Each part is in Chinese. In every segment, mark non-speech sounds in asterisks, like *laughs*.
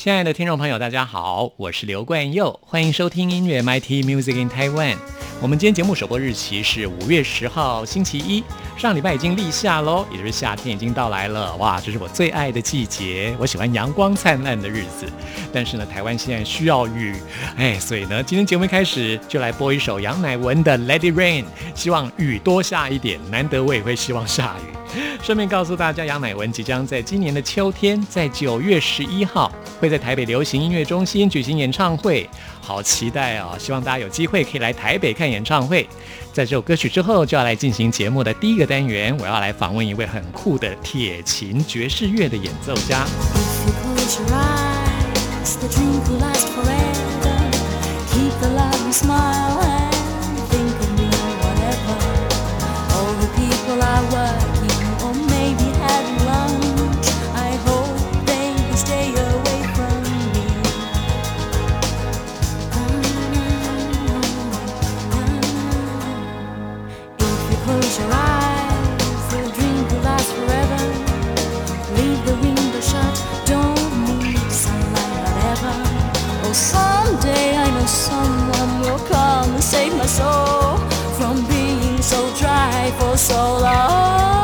亲爱的听众朋友，大家好，我是刘冠佑，欢迎收听音乐 MIT Music in Taiwan。我们今天节目首播日期是五月十号星期一，上礼拜已经立夏喽，也就是夏天已经到来了。哇，这是我最爱的季节，我喜欢阳光灿烂的日子。但是呢，台湾现在需要雨，哎，所以呢，今天节目开始就来播一首杨乃文的《Let It Rain》，希望雨多下一点，难得我也会希望下雨。*laughs* 顺便告诉大家，杨乃文即将在今年的秋天，在九月十一号会在台北流行音乐中心举行演唱会，好期待哦！希望大家有机会可以来台北看演唱会。在这首歌曲之后，就要来进行节目的第一个单元，我要来访问一位很酷的铁琴爵士乐的演奏家。save my soul from being so dry for so long.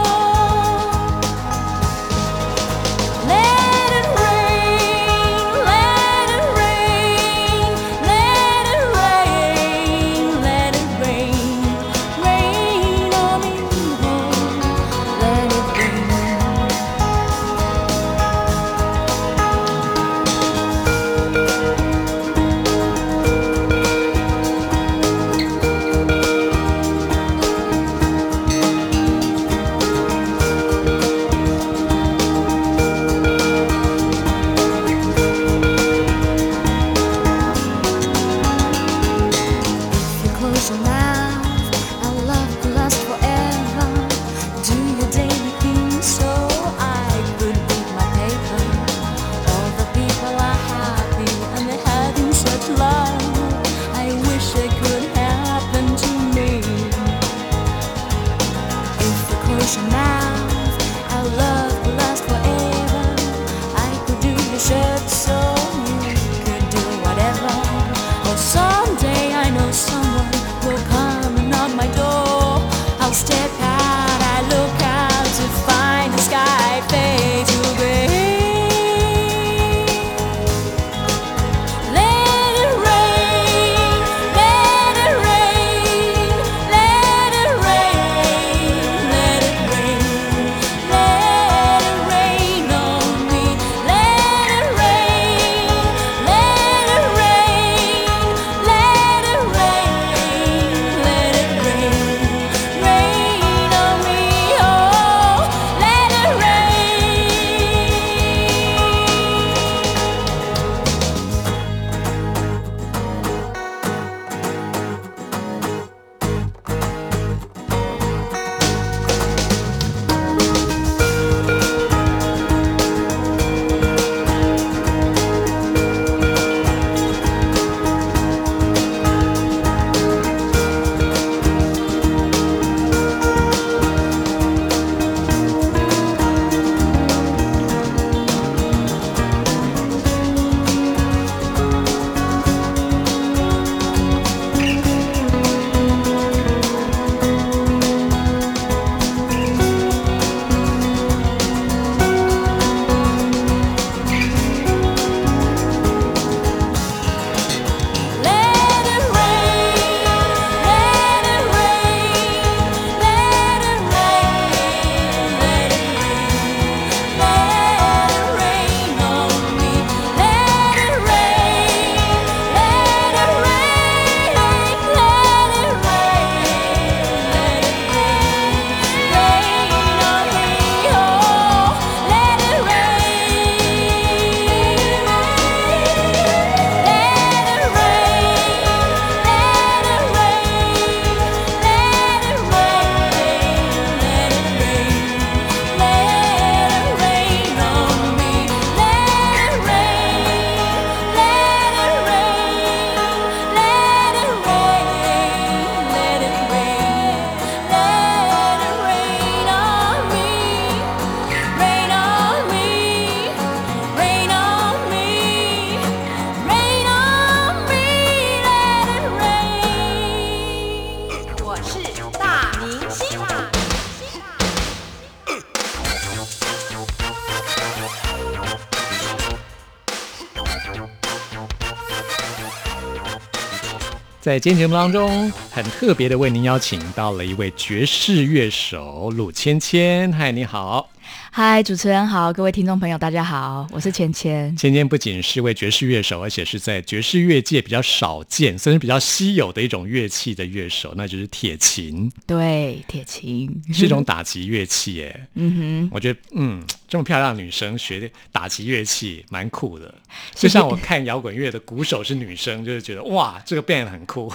在今天节目当中，很特别的为您邀请到了一位爵士乐手鲁芊芊。嗨，你好。嗨，主持人好，各位听众朋友，大家好，我是芊芊。芊芊不仅是位爵士乐手，而且是在爵士乐界比较少见，甚至比较稀有的一种乐器的乐手，那就是铁琴。对，铁琴 *laughs* 是一种打击乐器，耶。嗯哼，我觉得，嗯，这么漂亮的女生学打击乐器，蛮酷的。就像我看摇滚乐的鼓手是女生，就是觉得哇，这个 band 很酷。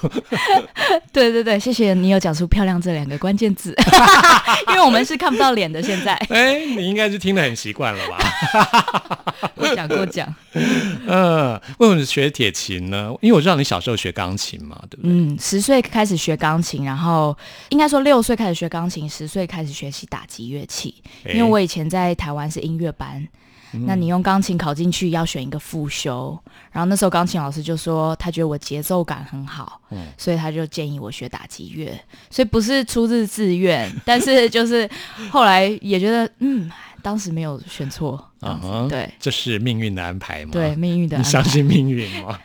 *laughs* 对对对，谢谢你有讲出“漂亮”这两个关键字，*laughs* 因为我们是看不到脸的。现在，哎，你。应该是听得很习惯了吧？*laughs* 我讲过讲。*laughs* 嗯，为什么学铁琴呢？因为我知道你小时候学钢琴嘛，对不对？嗯，十岁开始学钢琴，然后应该说六岁开始学钢琴，十岁开始学习打击乐器。因为我以前在台湾是音乐班。那你用钢琴考进去要选一个副修，然后那时候钢琴老师就说他觉得我节奏感很好，所以他就建议我学打击乐，所以不是出自自愿，*laughs* 但是就是后来也觉得嗯。当时没有选错，啊对，这是命运的安排吗？对，命运的，你相信命运吗？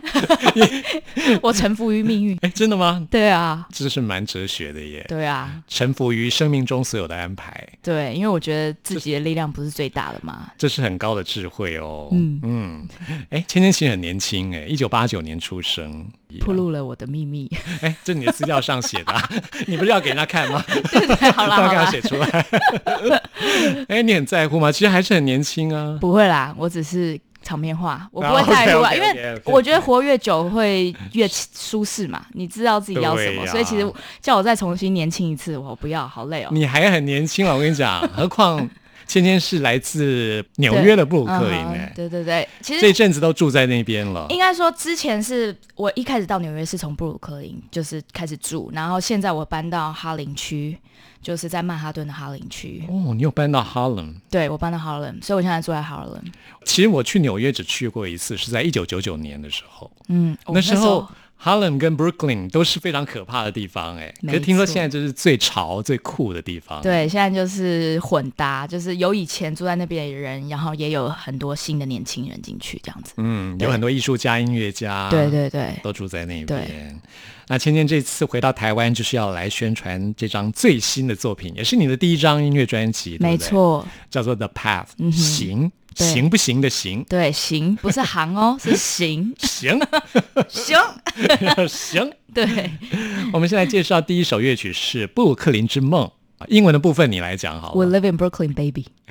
*laughs* 我臣服于命运。*laughs* 哎，真的吗？对啊，这是蛮哲学的耶。对啊，臣服于生命中所有的安排。对，因为我觉得自己的力量不是最大的嘛。这是很高的智慧哦。嗯嗯，哎，芊芊其实很年轻哎，一九八九年出生。暴露了我的秘密。哎，这你的资料上写的，*laughs* 你不是要给人家看吗？*laughs* 对对，好了 *laughs* 好了，写出来。哎，你很在乎吗？其实还是很年轻啊。不会啦，我只是场面化，我不会在乎啊，因为我觉得活越久会越舒适嘛。你知道自己要什么，所以其实叫我再重新年轻一次，我不要，好累哦。你还很年轻啊，我跟你讲，何况。芊芊是来自纽约的布鲁克林，哎，对对对，其实这阵子都住在那边了。应该说，之前是我一开始到纽约是从布鲁克林就是开始住，然后现在我搬到哈林区，就是在曼哈顿的哈林区。哦，你有搬到哈林？对，我搬到哈林，所以我现在住在哈林。其实我去纽约只去过一次，是在一九九九年的时候。嗯，那时候。Harlem 跟 Brooklyn 都是非常可怕的地方，哎，可是听说现在就是最潮、最酷的地方。对，现在就是混搭，就是有以前住在那边的人，然后也有很多新的年轻人进去，这样子。嗯，有很多艺术家、音乐家，对对对，都住在那边。那芊芊这次回到台湾，就是要来宣传这张最新的作品，也是你的第一张音乐专辑，没错，叫做《The Path》，行。行不行的行，对，行不是行哦，*laughs* 是行，行，行，行，*laughs* 对。我们现在介绍第一首乐曲是《布鲁克林之梦》，英文的部分你来讲好。We live in Brooklyn, baby。*laughs*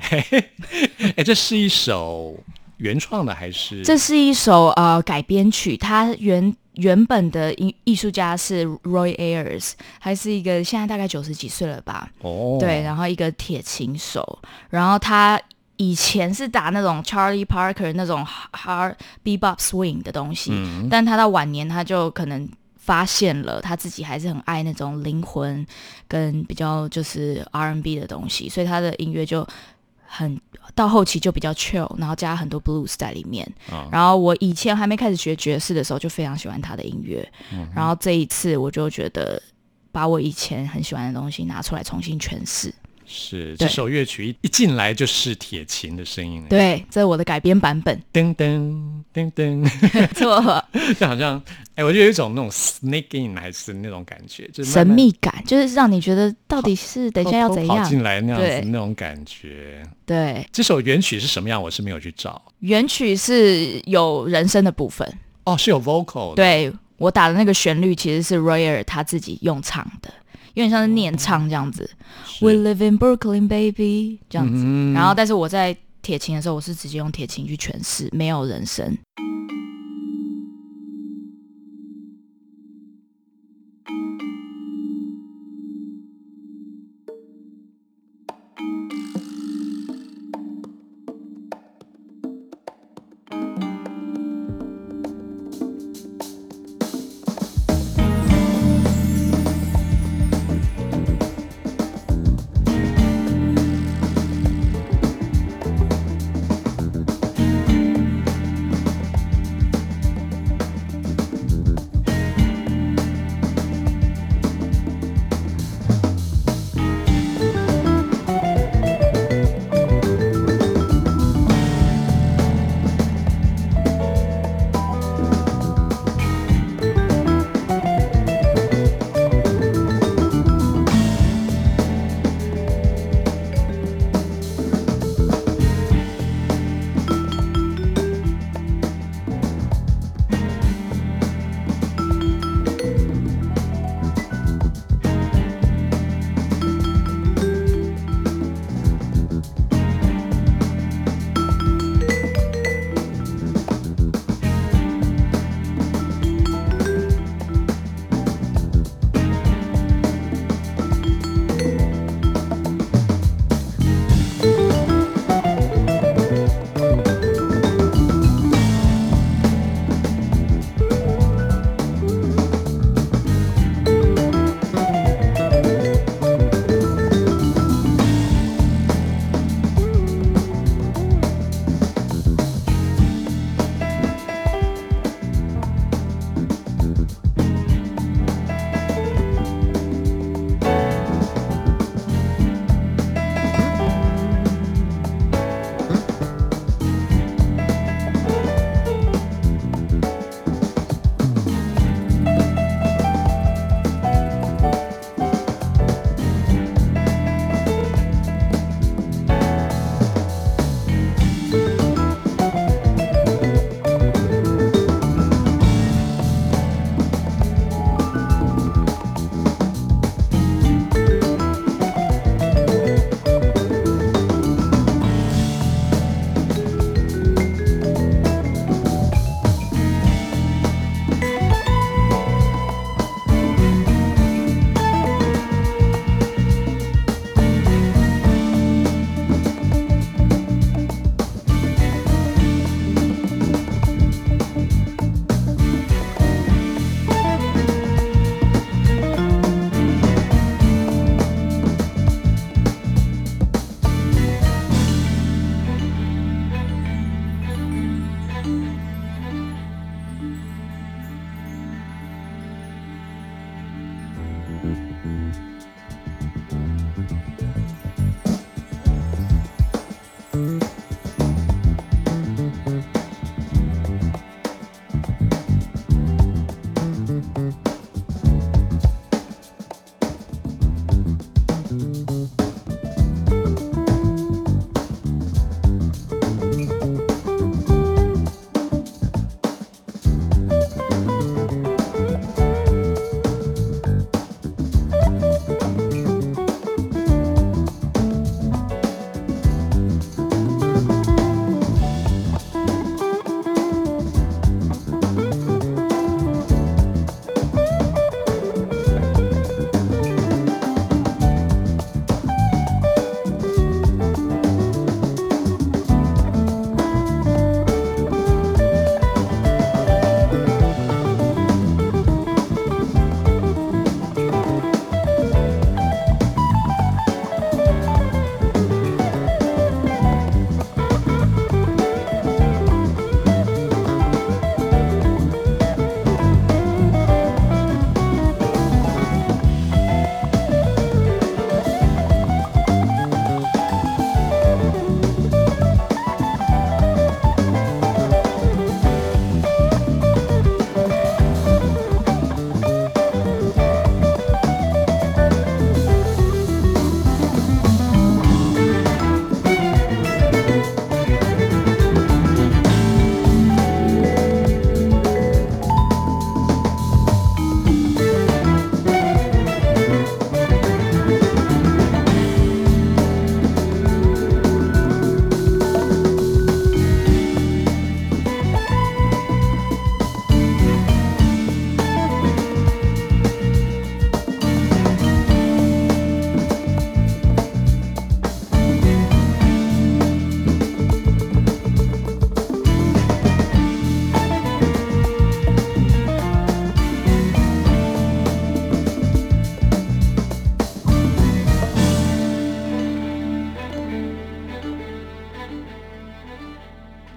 哎，这是一首原创的还是？这是一首呃改编曲，它原原本的艺艺术家是 Roy Ayers，还是一个现在大概九十几岁了吧？哦，对，然后一个铁琴手，然后他。以前是打那种 Charlie Parker 那种 hard bebop swing 的东西，但他到晚年他就可能发现了他自己还是很爱那种灵魂跟比较就是 R&B 的东西，所以他的音乐就很到后期就比较 chill，然后加很多 blues 在里面。然后我以前还没开始学爵士的时候就非常喜欢他的音乐，然后这一次我就觉得把我以前很喜欢的东西拿出来重新诠释。是这首乐曲一一进来就是铁琴的声音，对，这是我的改编版本。噔噔噔噔，*laughs* 错，*laughs* 就好像哎，我就有一种那种 sneak in 还是那种感觉，就是神秘感，就是让你觉得到底是等一下要怎样进来那样子那种感觉。对，这首原曲是什么样？我是没有去找。原曲是有人声的部分，哦，是有 vocal。对我打的那个旋律其实是 Royer 他自己用唱的。有点像是念唱这样子，We live in Brooklyn, baby，这样子。然后，但是我在铁琴的时候，我是直接用铁琴去诠释，没有人声。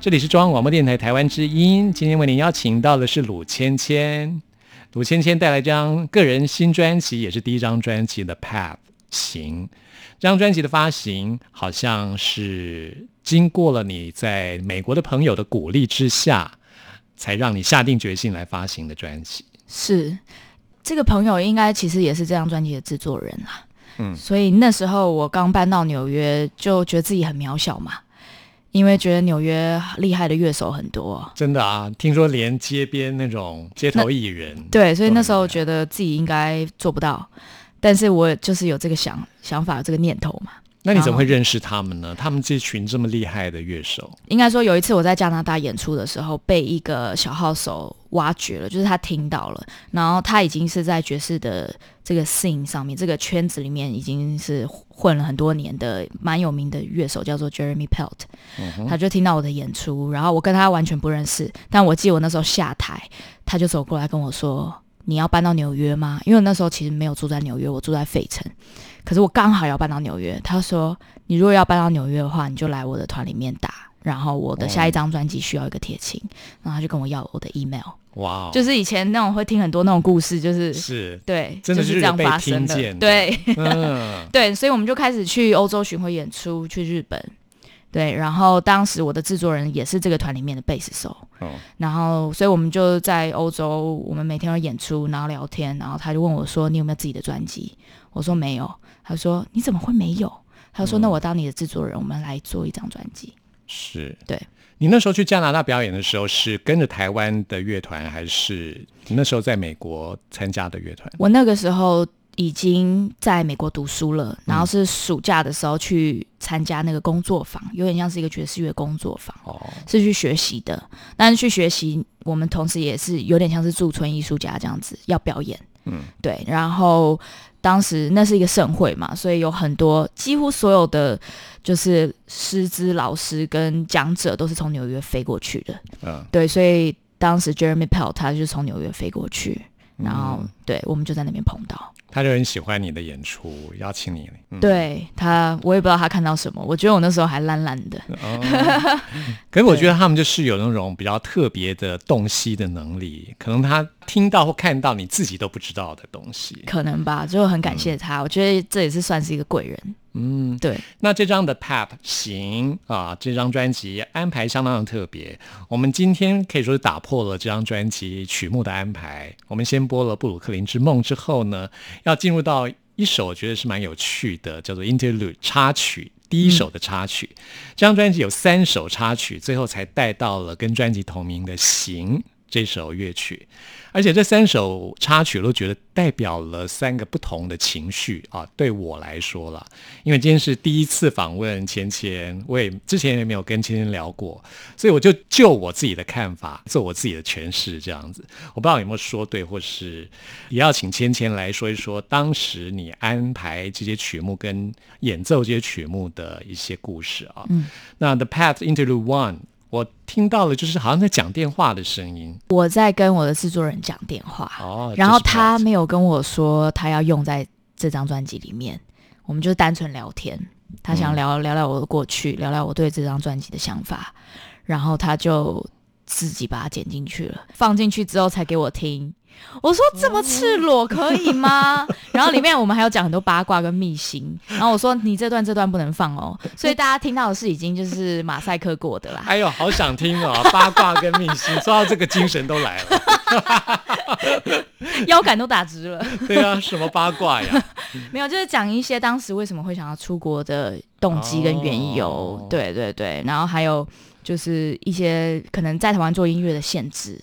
这里是中央广播电台台湾之音，今天为您邀请到的是鲁芊芊。鲁芊芊带来这张个人新专辑，也是第一张专辑的《Path》行。这张专辑的发行，好像是经过了你在美国的朋友的鼓励之下，才让你下定决心来发行的专辑。是，这个朋友应该其实也是这张专辑的制作人啦。嗯，所以那时候我刚搬到纽约，就觉得自己很渺小嘛。因为觉得纽约厉害的乐手很多，真的啊！听说连街边那种街头艺人，对，所以那时候觉得自己应该做不到，但是我就是有这个想想法，这个念头嘛。那你怎么会认识他们呢？他们这群这么厉害的乐手，应该说有一次我在加拿大演出的时候，被一个小号手挖掘了，就是他听到了，然后他已经是在爵士的这个 scene 上面，这个圈子里面已经是混了很多年的蛮有名的乐手，叫做 Jeremy Pelt。他就听到我的演出，然后我跟他完全不认识，但我记得我那时候下台，他就走过来跟我说：“你要搬到纽约吗？”因为那时候其实没有住在纽约，我住在费城。可是我刚好要搬到纽约，他说：“你如果要搬到纽约的话，你就来我的团里面打。然后我的下一张专辑需要一个铁琴，然后他就跟我要我的 email。哇，就是以前那种会听很多那种故事，就是是对，真的是这样发生的。对，*laughs* 对，所以我们就开始去欧洲巡回演出，去日本。对，然后当时我的制作人也是这个团里面的贝斯手。哦，然后所以我们就在欧洲，我们每天要演出，然后聊天，然后他就问我说：“你有没有自己的专辑？”我说：“没有。”他说：“你怎么会没有？”他说：“那我当你的制作人，我们来做一张专辑。”是，对。你那时候去加拿大表演的时候，是跟着台湾的乐团，还是你那时候在美国参加的乐团？我那个时候已经在美国读书了，然后是暑假的时候去参加那个工作坊，有点像是一个爵士乐工作坊，哦，是去学习的。但是去学习，我们同时也是有点像是驻村艺术家这样子要表演，嗯，对，然后。当时那是一个盛会嘛，所以有很多几乎所有的就是师资老师跟讲者都是从纽约飞过去的。嗯，对，所以当时 Jeremy Pell 他就从纽约飞过去，然后对我们就在那边碰到。他就很喜欢你的演出，邀请你。对他，我也不知道他看到什么。我觉得我那时候还懒懒的。*laughs* 可是我觉得他们就是有那种比较特别的洞悉的能力，可能他听到或看到你自己都不知道的东西。可能吧，就很感谢他。我觉得这也是算是一个贵人。嗯，对。那这张的 Path 行啊，这张专辑安排相当的特别。我们今天可以说是打破了这张专辑曲目的安排。我们先播了《布鲁克林之梦》之后呢，要进入到一首我觉得是蛮有趣的，叫做 Interlude 插曲，第一首的插曲。这张专辑有三首插曲，最后才带到了跟专辑同名的《行》这首乐曲。而且这三首插曲都觉得代表了三个不同的情绪啊！对我来说了，因为今天是第一次访问芊芊，我也之前也没有跟芊芊聊过，所以我就就我自己的看法做我自己的诠释，这样子。我不知道有没有说对，或是也要请芊芊来说一说当时你安排这些曲目跟演奏这些曲目的一些故事啊。嗯，那 The Path into the One。我听到了，就是好像在讲电话的声音。我在跟我的制作人讲电话，哦，然后他没有跟我说他要用在这张专辑里面，我们就是单纯聊天。他想聊聊聊我的过去，聊聊我对这张专辑的想法，然后他就自己把它剪进去了，放进去之后才给我听。我说这么赤裸可以吗？然后里面我们还有讲很多八卦跟秘辛。然后我说你这段这段不能放哦，所以大家听到的是已经就是马赛克过的啦。哎呦，好想听哦，八卦跟秘辛，说到这个精神都来了，腰杆都打直了。对啊，什么八卦呀？没有，就是讲一些当时为什么会想要出国的动机跟缘由。对对对，然后还有就是一些可能在台湾做音乐的限制。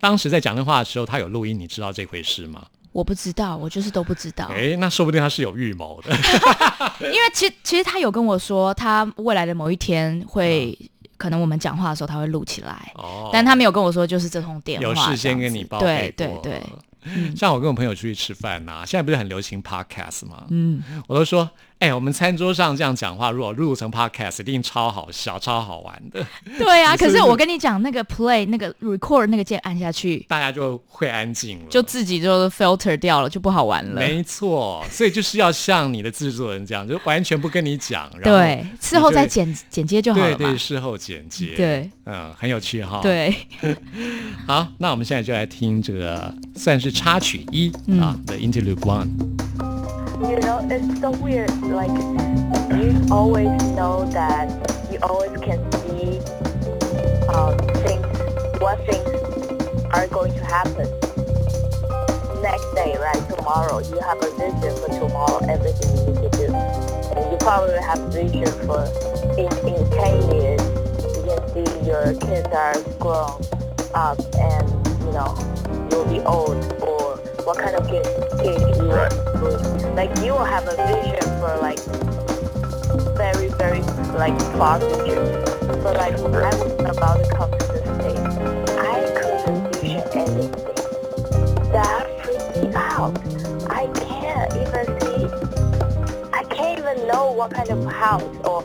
当时在讲那话的时候，他有录音，你知道这回事吗？我不知道，我就是都不知道。哎，那说不定他是有预谋的。*laughs* 因为其其实他有跟我说，他未来的某一天会，可能我们讲话的时候他会录起来。哦。但他没有跟我说，就是这通电话。有事先跟你报对对对。像我跟我朋友出去吃饭呐，现在不是很流行 podcast 吗？嗯。我都说，哎，我们餐桌上这样讲话，如果录成 podcast，一定超好笑、超好玩的。*laughs* 对啊，*laughs* 可是我跟你讲，那个 play 那个 record 那个键按下去，大家就会安静了，就自己就 filter 掉了，就不好玩了。没错，所以就是要像你的制作人这样，就完全不跟你讲，对，事后再剪剪接就好了。对对，事后剪接。对，嗯，很有趣哈。对，*laughs* 好，那我们现在就来听这个算是插曲一啊，The Interlude One。You know, it's so weird. Like, you always know that you always can see um, things, what things are going to happen. Next day, right, tomorrow, you have a vision for tomorrow, everything you need to do. And you probably have vision for in, in 10 years, you can see your kids are grown up and, you know, you'll be old or what kind of kid, you right. like you will have a vision for like very very like far future. But like when I was about to come to the state, I couldn't vision anything. That freaked me out. I can't even see I can't even know what kind of house or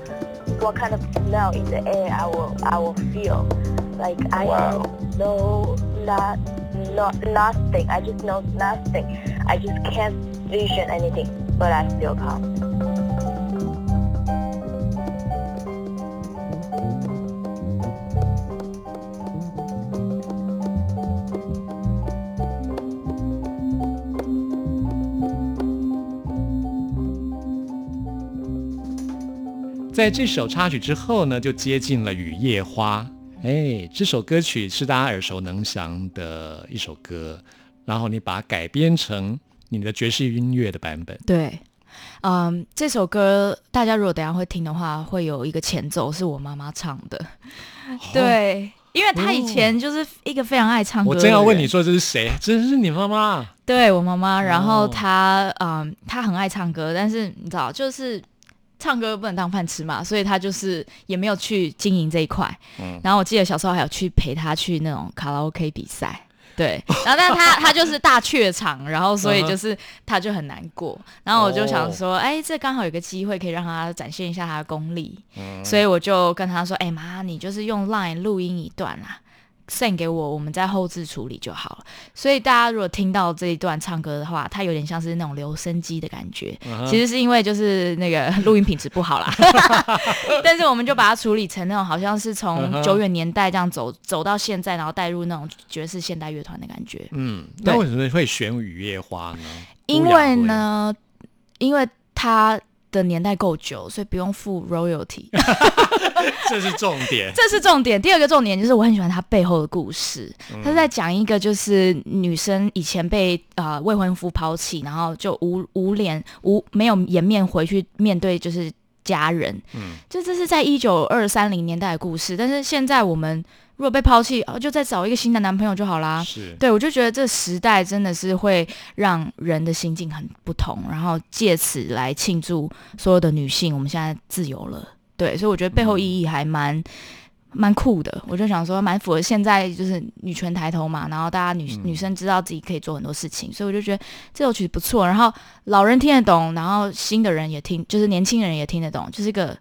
what kind of smell in the air I will I will feel. Like I wow. know not not nothing. I just know nothing. I just can't vision anything, but I still come. 在这首插曲之后呢，就接近了《雨夜花》。哎，这首歌曲是大家耳熟能详的一首歌，然后你把它改编成你的爵士音乐的版本。对，嗯，这首歌大家如果等下会听的话，会有一个前奏是我妈妈唱的。对，因为她以前就是一个非常爱唱歌。我正要问你说这是谁？这是你妈妈？对我妈妈，然后她嗯，她很爱唱歌，但是你知道，就是。唱歌不能当饭吃嘛，所以她就是也没有去经营这一块。嗯，然后我记得小时候还有去陪她去那种卡拉 OK 比赛，对。然后但他他就是大怯场，然后所以就是他就很难过。然后我就想说，哎，这刚好有个机会可以让他展现一下他的功力。嗯，所以我就跟他说，哎妈，你就是用 Line 录音一段啊。Send 给我，我们在后置处理就好了。所以大家如果听到这一段唱歌的话，它有点像是那种留声机的感觉。其实是因为就是那个 *laughs* 录音品质不好啦。*laughs* *laughs* 但是我们就把它处理成那种好像是从久远年代这样走走到现在，然后带入那种爵士现代乐团的感觉。嗯，那为什么会选雨夜花呢？因为呢，因为它。的年代够久，所以不用付 royalty，*laughs* 这是重点。*laughs* 这是重点。第二个重点就是我很喜欢他背后的故事。他在讲一个就是女生以前被呃未婚夫抛弃，然后就无无脸无没有颜面回去面对就是家人。嗯，就这是在一九二三零年代的故事，但是现在我们。如果被抛弃，哦，就再找一个新的男朋友就好啦。是，对我就觉得这时代真的是会让人的心境很不同，然后借此来庆祝所有的女性，我们现在自由了。对，所以我觉得背后意义还蛮蛮酷的。我就想说，蛮符合现在就是女权抬头嘛，然后大家女女生知道自己可以做很多事情，所以我就觉得这首曲子不错。然后老人听得懂，然后新的人也听，就是年轻人也听得懂，就是一个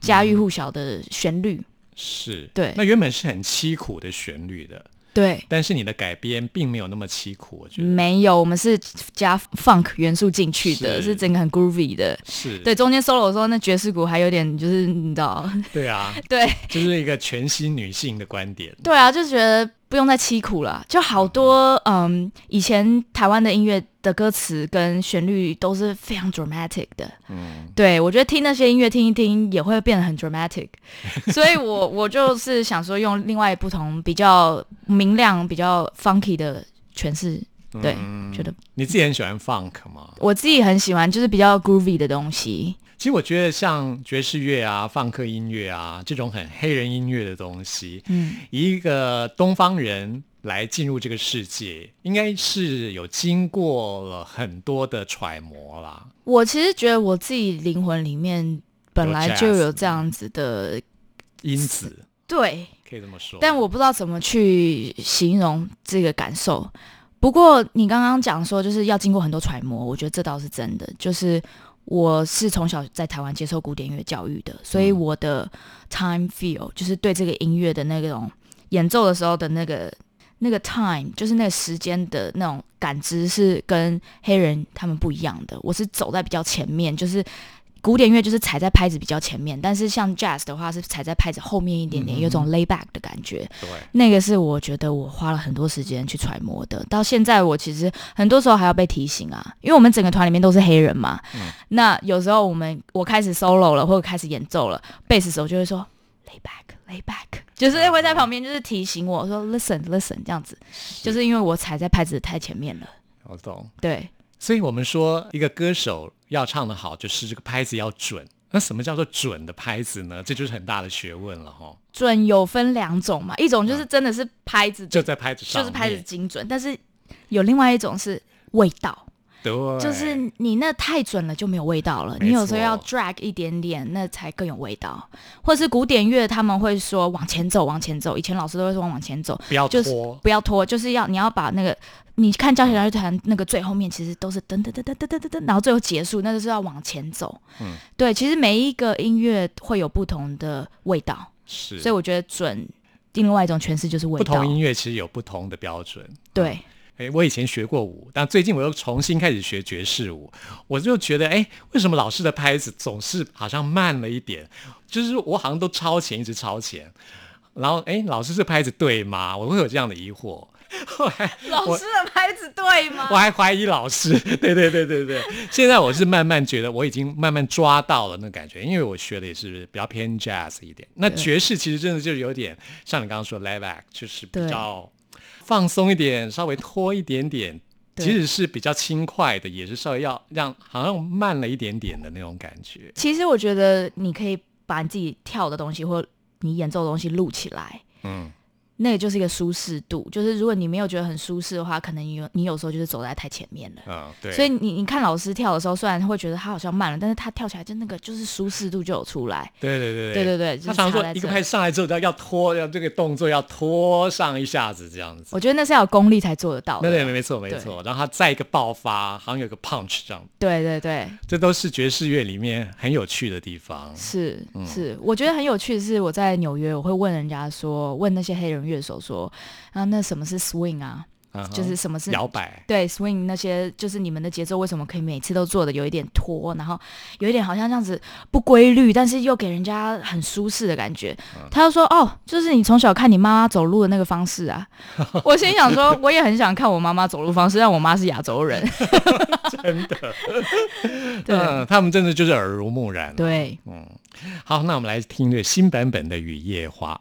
家喻户晓的旋律。是对，那原本是很凄苦的旋律的，对，但是你的改编并没有那么凄苦，我觉得。没有，我们是加 funk 元素进去的，是。整个很 groovy 的，是。对，中间 solo 的时候那爵士鼓还有点就是你知道，对啊，*laughs* 对，就是一个全新女性的观点，对啊，就觉得。不用再凄苦了，就好多嗯，以前台湾的音乐的歌词跟旋律都是非常 dramatic 的，嗯，对我觉得听那些音乐听一听也会变得很 dramatic，*laughs* 所以我我就是想说用另外不同比较明亮、比较 funky 的诠释，对，觉得你自己很喜欢 funk 吗？我自己很喜欢，就是比较 groovy 的东西。其实我觉得像爵士乐啊、放克音乐啊这种很黑人音乐的东西，嗯，一个东方人来进入这个世界，应该是有经过了很多的揣摩啦。我其实觉得我自己灵魂里面本来就有这样子的因子，对，可以这么说。但我不知道怎么去形容这个感受。不过你刚刚讲说就是要经过很多揣摩，我觉得这倒是真的，就是。我是从小在台湾接受古典音乐教育的，所以我的 time feel 就是对这个音乐的那种演奏的时候的那个那个 time，就是那个时间的那种感知是跟黑人他们不一样的。我是走在比较前面，就是。古典乐就是踩在拍子比较前面，但是像 jazz 的话是踩在拍子后面一点点，有种 lay back 的感觉。对，那个是我觉得我花了很多时间去揣摩的。到现在我其实很多时候还要被提醒啊，因为我们整个团里面都是黑人嘛。嗯。那有时候我们我开始 solo 了，或者开始演奏了，贝斯手就会说 lay back，lay back，*laughs* 就是会在旁边就是提醒我说 listen，listen 这样子，就是因为我踩在拍子太前面了。我懂。对。所以我们说，一个歌手要唱得好，就是这个拍子要准。那什么叫做准的拍子呢？这就是很大的学问了哈。准有分两种嘛，一种就是真的是拍子就在拍子上，就是拍子精准，但是有另外一种是味道。对，就是你那太准了就没有味道了。你有时候要 drag 一点点，那才更有味道。或者是古典乐，他们会说往前走，往前走。以前老师都会说往前走，不要拖，不要拖，就是要你要把那个你看交响乐团那个最后面其实都是噔噔噔噔噔噔噔噔，然后最后结束，那就是要往前走。嗯，对，其实每一个音乐会有不同的味道，是，所以我觉得准另外一种诠释就是味道。不同音乐其实有不同的标准，对。哎，我以前学过舞，但最近我又重新开始学爵士舞，我就觉得，哎，为什么老师的拍子总是好像慢了一点？就是我好像都超前，一直超前，然后，哎，老师这拍子对吗？我会有这样的疑惑。后来，*laughs* 老师的拍子对吗？我还怀疑老师。对对对对对。现在我是慢慢觉得，我已经慢慢抓到了那感觉，因为我学的也是比较偏 jazz 一点。那爵士其实真的就是有点像你刚刚说 live act，就是比较。放松一点，稍微拖一点点，即使是比较轻快的，也是稍微要让好像慢了一点点的那种感觉。其实我觉得你可以把你自己跳的东西或你演奏的东西录起来。嗯。那个就是一个舒适度，就是如果你没有觉得很舒适的话，可能你有你有时候就是走在太前面了。嗯，对。所以你你看老师跳的时候，虽然会觉得他好像慢了，但是他跳起来就那个就是舒适度就有出来。对对对对对对他常说一个拍上来之后要要拖，要这个动作要拖上一下子这样子。我觉得那是要有功力才做得到。对对，没错没错。然后他再一个爆发，好像有个 punch 这样。对对对，这都是爵士乐里面很有趣的地方。是是，我觉得很有趣的是，我在纽约，我会问人家说，问那些黑人乐手说。啊，那什么是 swing 啊？就是什么是摇摆？对，swing 那些就是你们的节奏为什么可以每次都做的有一点拖，然后有一点好像这样子不规律，但是又给人家很舒适的感觉。他就说：“哦，就是你从小看你妈妈走路的那个方式啊。*laughs* ”我心想说：“我也很想看我妈妈走路方式，但我妈是亚洲人。*laughs* ”真的，*laughs* 对，他们真的就是耳濡目染。对，嗯，好，那我们来听这新版本的《雨夜花》。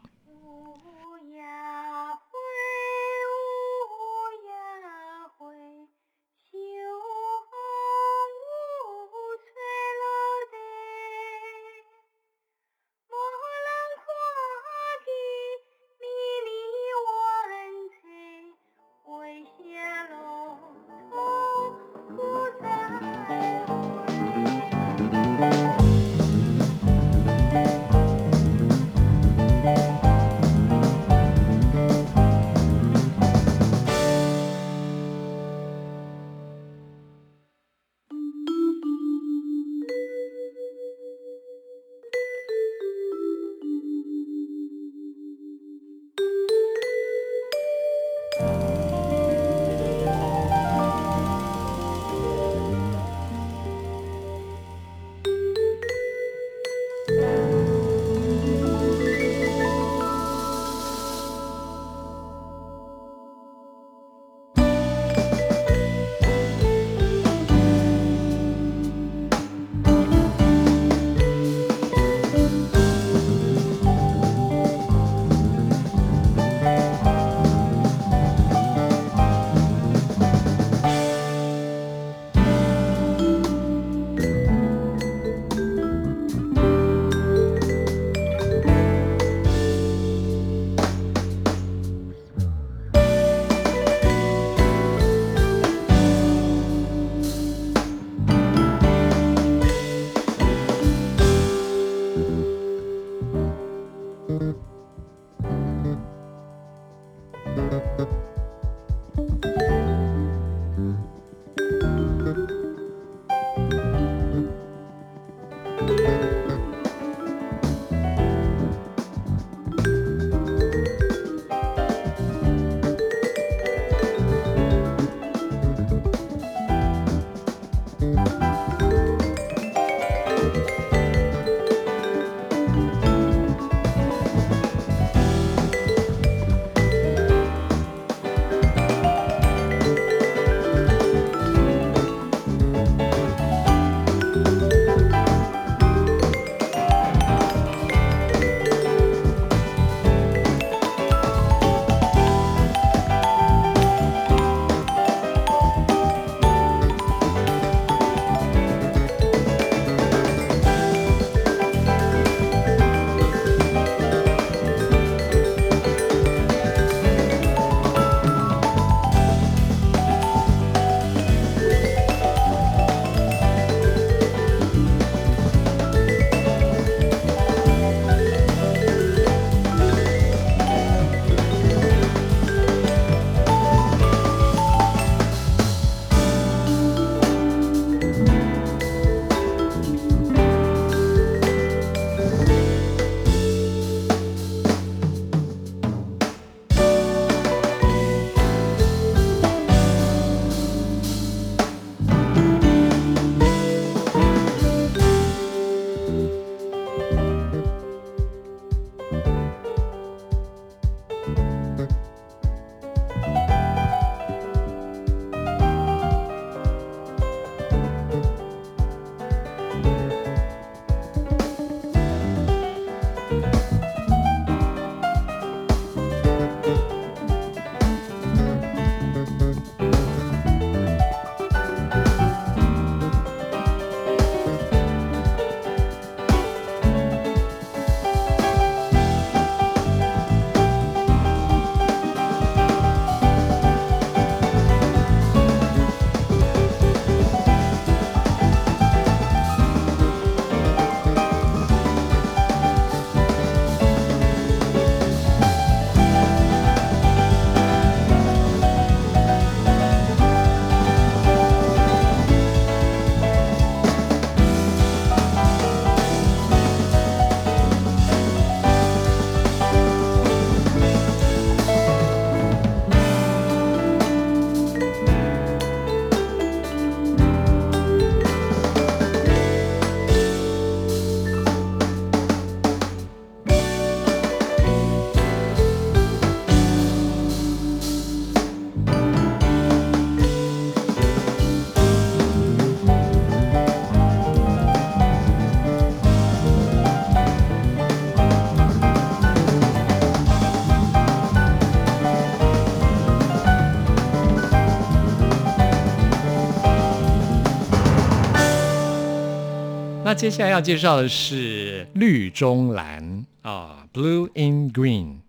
那接下来要介绍的是绿中蓝啊，Blue in Green，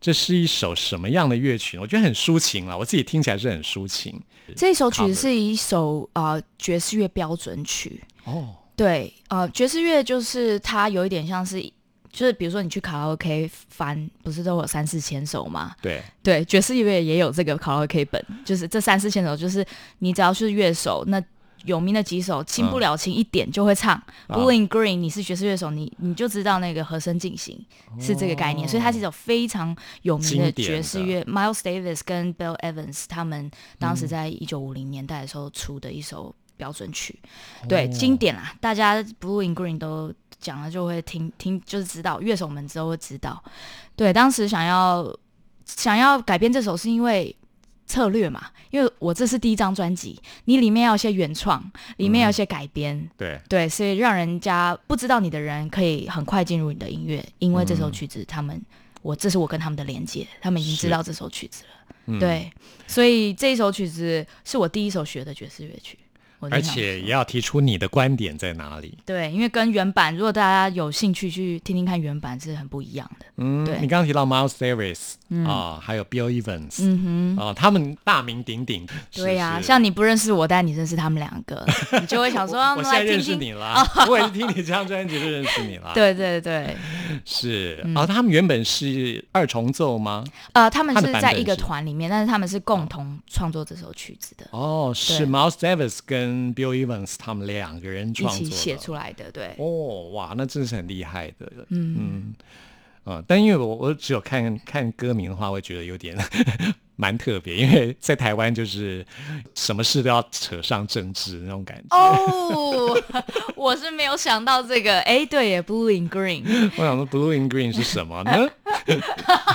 这是一首什么样的乐曲？我觉得很抒情啊，我自己听起来是很抒情。这首曲子是一首呃爵士乐标准曲哦，对，呃，爵士乐就是它有一点像是，就是比如说你去卡拉 OK 翻，不是都有三四千首吗？对，对，爵士乐也有这个卡拉 OK 本，就是这三四千首，就是你只要是乐手那。有名的几首，轻不了轻一点就会唱。Blue in Green，你是爵士乐手，你你就知道那个和声进行是这个概念，所以它是一首非常有名的爵士乐。Miles Davis 跟 Bill Evans 他们当时在一九五零年代的时候出的一首标准曲，对，经典啦，大家 Blue in Green 都讲了就会听听，就是知道乐手们之后会知道。对，当时想要想要改编这首是因为。策略嘛，因为我这是第一张专辑，你里面要一些原创，里面要一些改编，对。对，所以让人家不知道你的人可以很快进入你的音乐，因为这首曲子，他们我这是我跟他们的连接，他们已经知道这首曲子了，对，所以这一首曲子是我第一首学的爵士乐曲。而且也要提出你的观点在哪里？对，因为跟原版，如果大家有兴趣去听听看原版，是很不一样的。嗯，对。你刚刚提到 Miles Davis 啊，还有 Bill Evans，嗯哼，啊，他们大名鼎鼎。对呀，像你不认识我，但你认识他们两个，*laughs* 你就会想说，我现在认识你了。我也是听你这张专辑就认识你了。对 *laughs* 对对，是啊，他们原本是二重奏吗？呃，他们是在一个团里面，但是他们是共同创作这首曲子的。哦，是 Miles Davis 跟。Bill Evans 他们两个人创作写出来的，对哦，哇，那真是很厉害的，嗯嗯啊，但因为我我只有看看歌名的话，会觉得有点蛮特别，因为在台湾就是什么事都要扯上政治那种感觉。哦，我是没有想到这个，哎，对耶，Blue in Green，我想说 Blue in Green 是什么呢？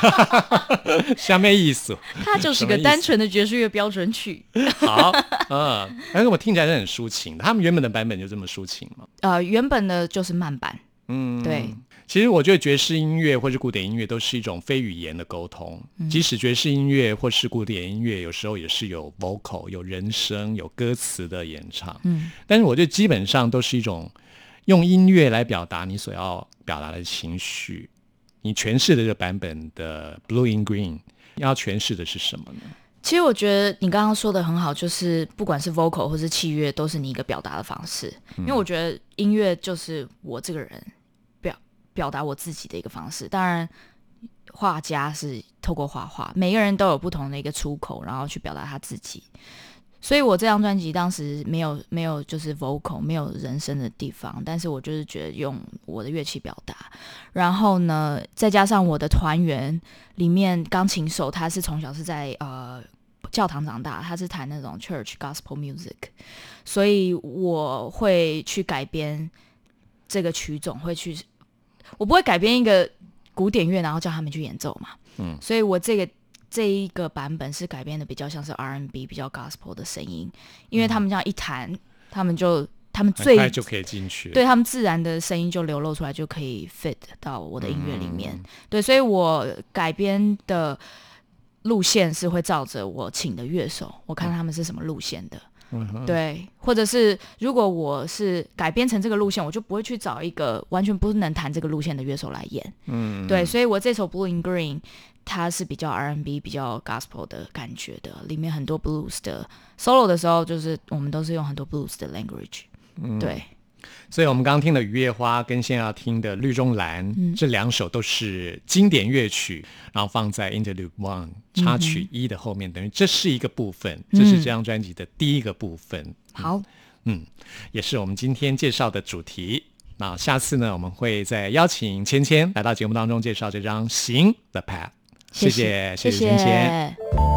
*laughs* 下面意思，它就是个单纯的爵士乐标准曲。好，嗯，但是我听起来是很抒情。他们原本的版本就这么抒情吗？呃，原本的就是慢版。嗯，对。其实我觉得爵士音乐或是古典音乐都是一种非语言的沟通。即使爵士音乐或是古典音乐，有时候也是有 vocal、有人声、有歌词的演唱。嗯，但是我觉得基本上都是一种用音乐来表达你所要表达的情绪。你诠释的这个版本的《Blue in Green》，要诠释的是什么呢？其实我觉得你刚刚说的很好，就是不管是 vocal 或是器乐，都是你一个表达的方式。因为我觉得音乐就是我这个人表达我自己的一个方式。当然，画家是透过画画，每个人都有不同的一个出口，然后去表达他自己。所以我这张专辑当时没有没有就是 vocal 没有人声的地方，但是我就是觉得用我的乐器表达，然后呢，再加上我的团员里面钢琴手他是从小是在呃教堂长大，他是弹那种 church gospel music，所以我会去改编这个曲种，会去我不会改编一个古典乐，然后叫他们去演奏嘛，嗯，所以我这个。这一个版本是改编的比较像是 R&B 比较 Gospel 的声音，因为他们这样一弹，他们就他们最就可以进去，对他们自然的声音就流露出来，就可以 fit 到我的音乐里面。对，所以我改编的路线是会照着我请的乐手，我看他们是什么路线的。对，或者是如果我是改编成这个路线，我就不会去找一个完全不能弹这个路线的乐手来演。嗯，对，所以我这首 Blue in Green。它是比较 R&B、比较 Gospel 的感觉的，里面很多 Blues 的 solo 的时候，就是我们都是用很多 Blues 的 language。嗯，对。所以，我们刚刚听的《雨夜花》跟现在要听的《绿中蓝》这两首都是经典乐曲，然后放在 Interlude One 插曲一的后面，等于这是一个部分，这是这张专辑的第一个部分。好，嗯，也是我们今天介绍的主题。那下次呢，我们会再邀请芊芊来到节目当中介绍这张《行 The Path》。谢谢，谢谢芊芊。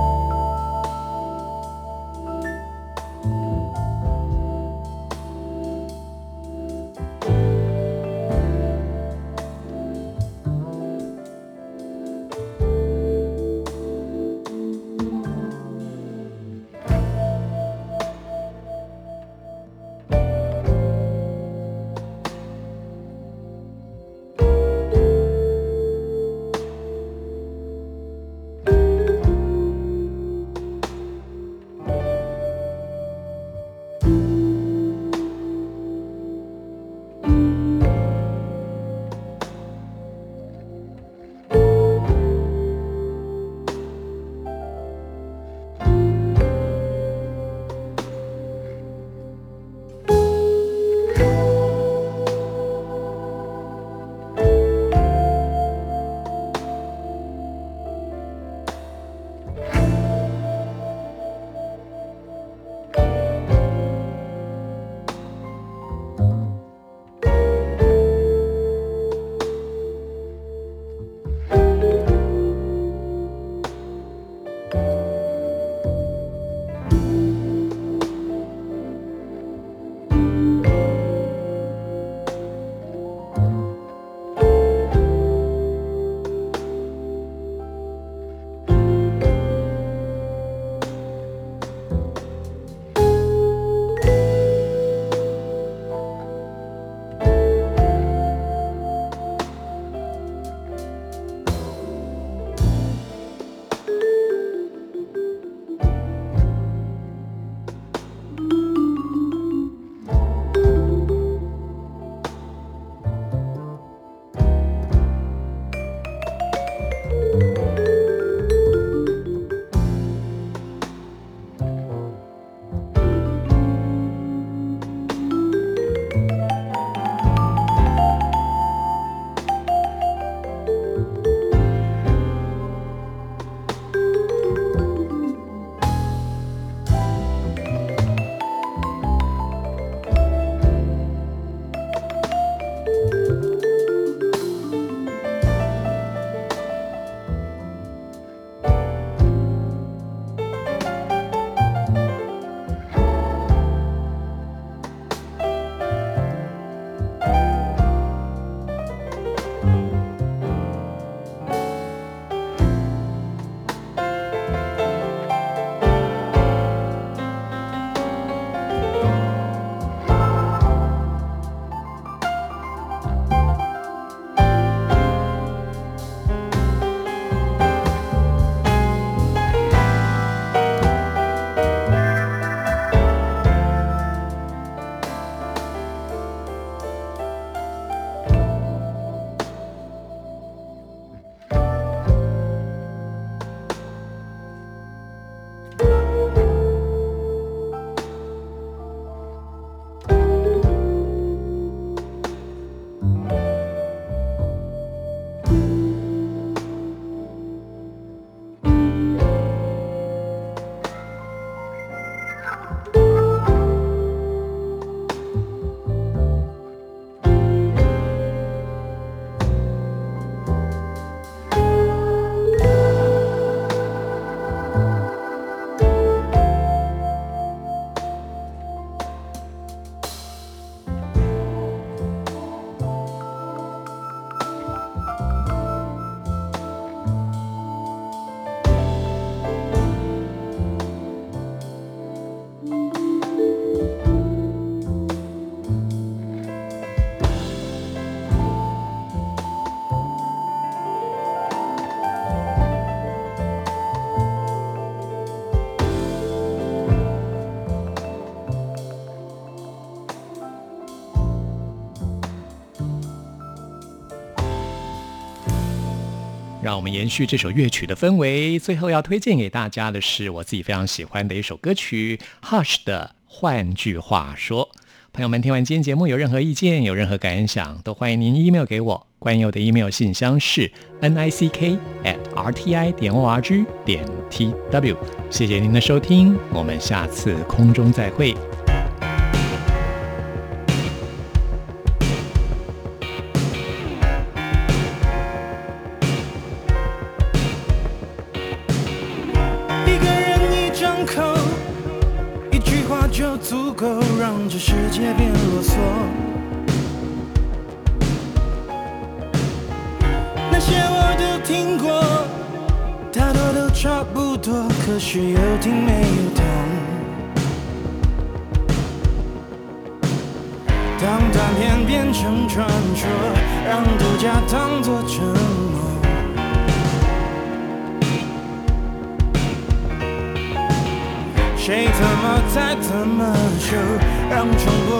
让我们延续这首乐曲的氛围。最后要推荐给大家的是我自己非常喜欢的一首歌曲，Hush 的。换句话说，朋友们听完今天节目有任何意见、有任何感想，都欢迎您 email 给我。关于我的 email 信箱是 n i c k at r t i 点 o r g 点 t w。谢谢您的收听，我们下次空中再会。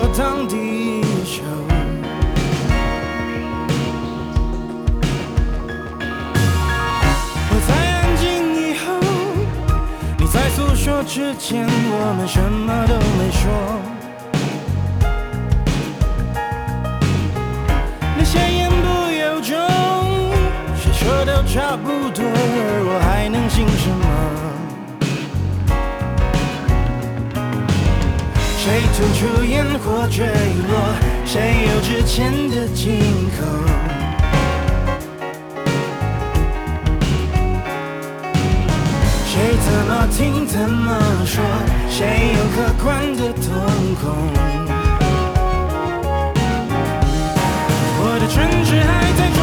我当第一首。我在安静以后，你在诉说之前，我们什么都没说。那些言不由衷，谁说都差不多，而我还能信什么？会吐出烟火坠落，谁有之前的进口？谁怎么听怎么说？谁有客观的瞳孔？我的唇齿还在。